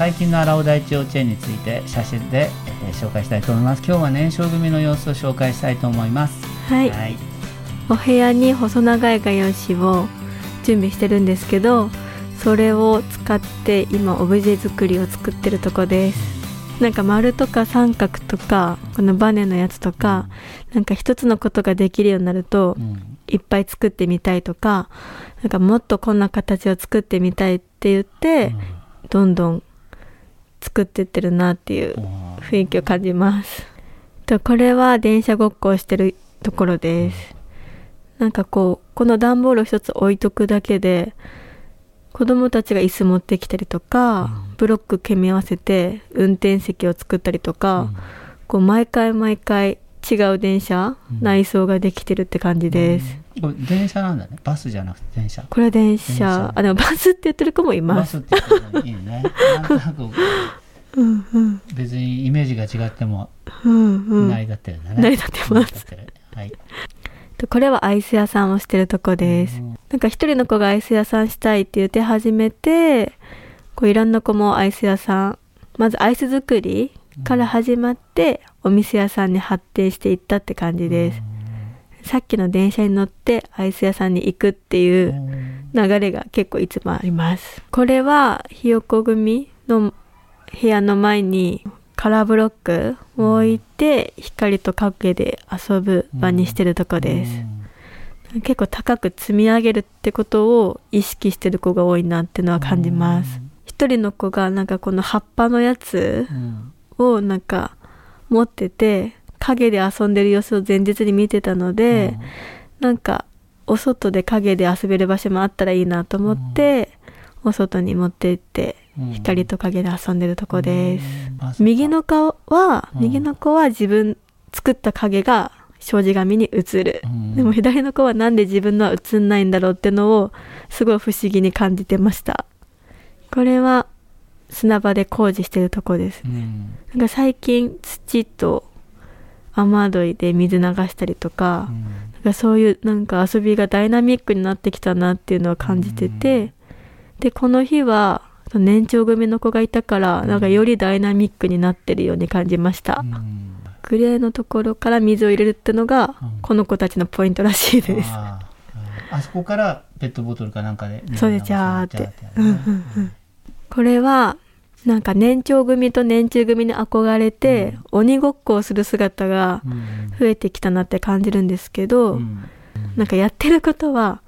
最近の荒尾大地幼稚園について写真で、えー、紹介したいと思います。今日は年少組の様子を紹介したいと思います。はい、はい、お部屋に細長い画用紙を準備してるんですけどそれを使って今オブジェ作りを作ってるとこです。なんか丸とか三角とかこのバネのやつとかなんか一つのことができるようになると、いっぱい作ってみたいとかなんかもっとこんな形を作ってみたいって言って、どんどん作ってってるなっていう雰囲気を感じます。とこれは電車ごっこをしてるところです。なんかこうこの段ボールを一つ置いとくだけで子供たちが椅子持ってきたりとか、うん、ブロック組み合わせて運転席を作ったりとか、うん、こう毎回毎回違う電車、うん、内装ができてるって感じです、これ電車なんだね。バスじゃなくて電車。これは電車。あでもバスって言ってる子もいます。バスって言ってるいいね。なんとなく。うんうん、別にイメージが違っても。成り立ってるんだね、成り立ってます、はい、これはアイス屋さんをしてるとこです。なんか一人の子がアイス屋さんしたいって言って始めて、こういろんな子もアイス屋さん、まずアイス作りから始まって、お店屋さんに発展していったって感じです。さっきの電車に乗ってアイス屋さんに行くっていう流れが結構いつもあります。これはひよこ組の部屋の前にカラーブロックを置いて光と影で遊ぶ場にしてるとこです、結構高く積み上げるってことを意識してる子が多いなっていうのは感じます。一人の子がなんかこの葉っぱのやつをなんか持ってて影で遊んでる様子を前日に見てたので、なんかお外で影で遊べる場所もあったらいいなと思って、お外に持って行って光と影で遊んでるとこです、うん、右の顔は、右の子は自分作った影が障子紙に映る、うん、でも左の子はなんで自分のは映んないんだろうってのをすごい不思議に感じてました。これは砂場で工事してるとこです。ね、うん、なんか最近土と雨どいで水流したりとか,、なんかそういうなんか遊びがダイナミックになってきたなっていうのを感じてて、でこの日は年長組の子がいたからなんかよりダイナミックになってるように感じました、うん、グレーのところから水を入れるってのがこの子たちのポイントらしいです、ああそこからペットボトルかなんかでそうでジャーって、これはなんか年長組と年中組に憧れて、うん、鬼ごっこをする姿が増えてきたなって感じるんですけど、うん、なんかやってることは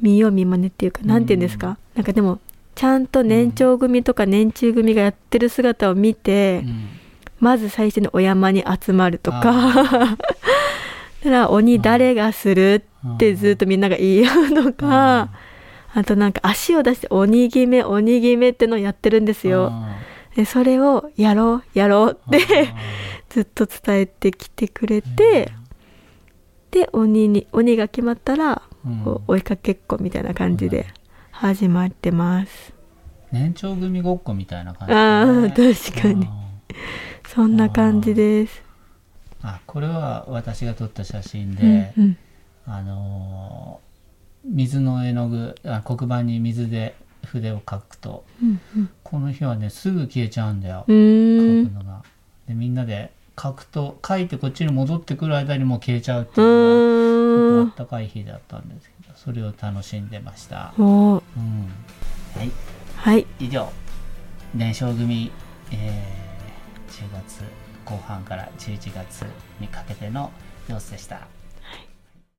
見よう見まねっていうか何て言うんですか、なんかでもちゃんと年長組とか年中組がやってる姿を見て、うん、まず最初にお山に集まるとか。だから鬼誰がするってずっとみんなが言い合うのか、あとなんか足を出して鬼決め鬼決めってのをやってるんですよ。でそれをやろうやろうって ずっと伝えてきてくれて、で鬼に鬼が決まったらこう追いかけっこみたいな感じで始まってます。年長組ごっこみたいな感じ、ね、ああ確かに。そんな感じです。あこれは私が撮った写真で、うんうん、あの水の絵の具あ黒板に水で筆を描くと、うんうん、この日はねすぐ消えちゃうんだよ。描くのが。でみんなで書くと書いてこっちに戻ってくる間にも消えちゃうっていうのがあったかい日だったんですけどそれを楽しんでました。うん、はい、はい、以上年少組、えー、10月後半から11月にかけての様子でした。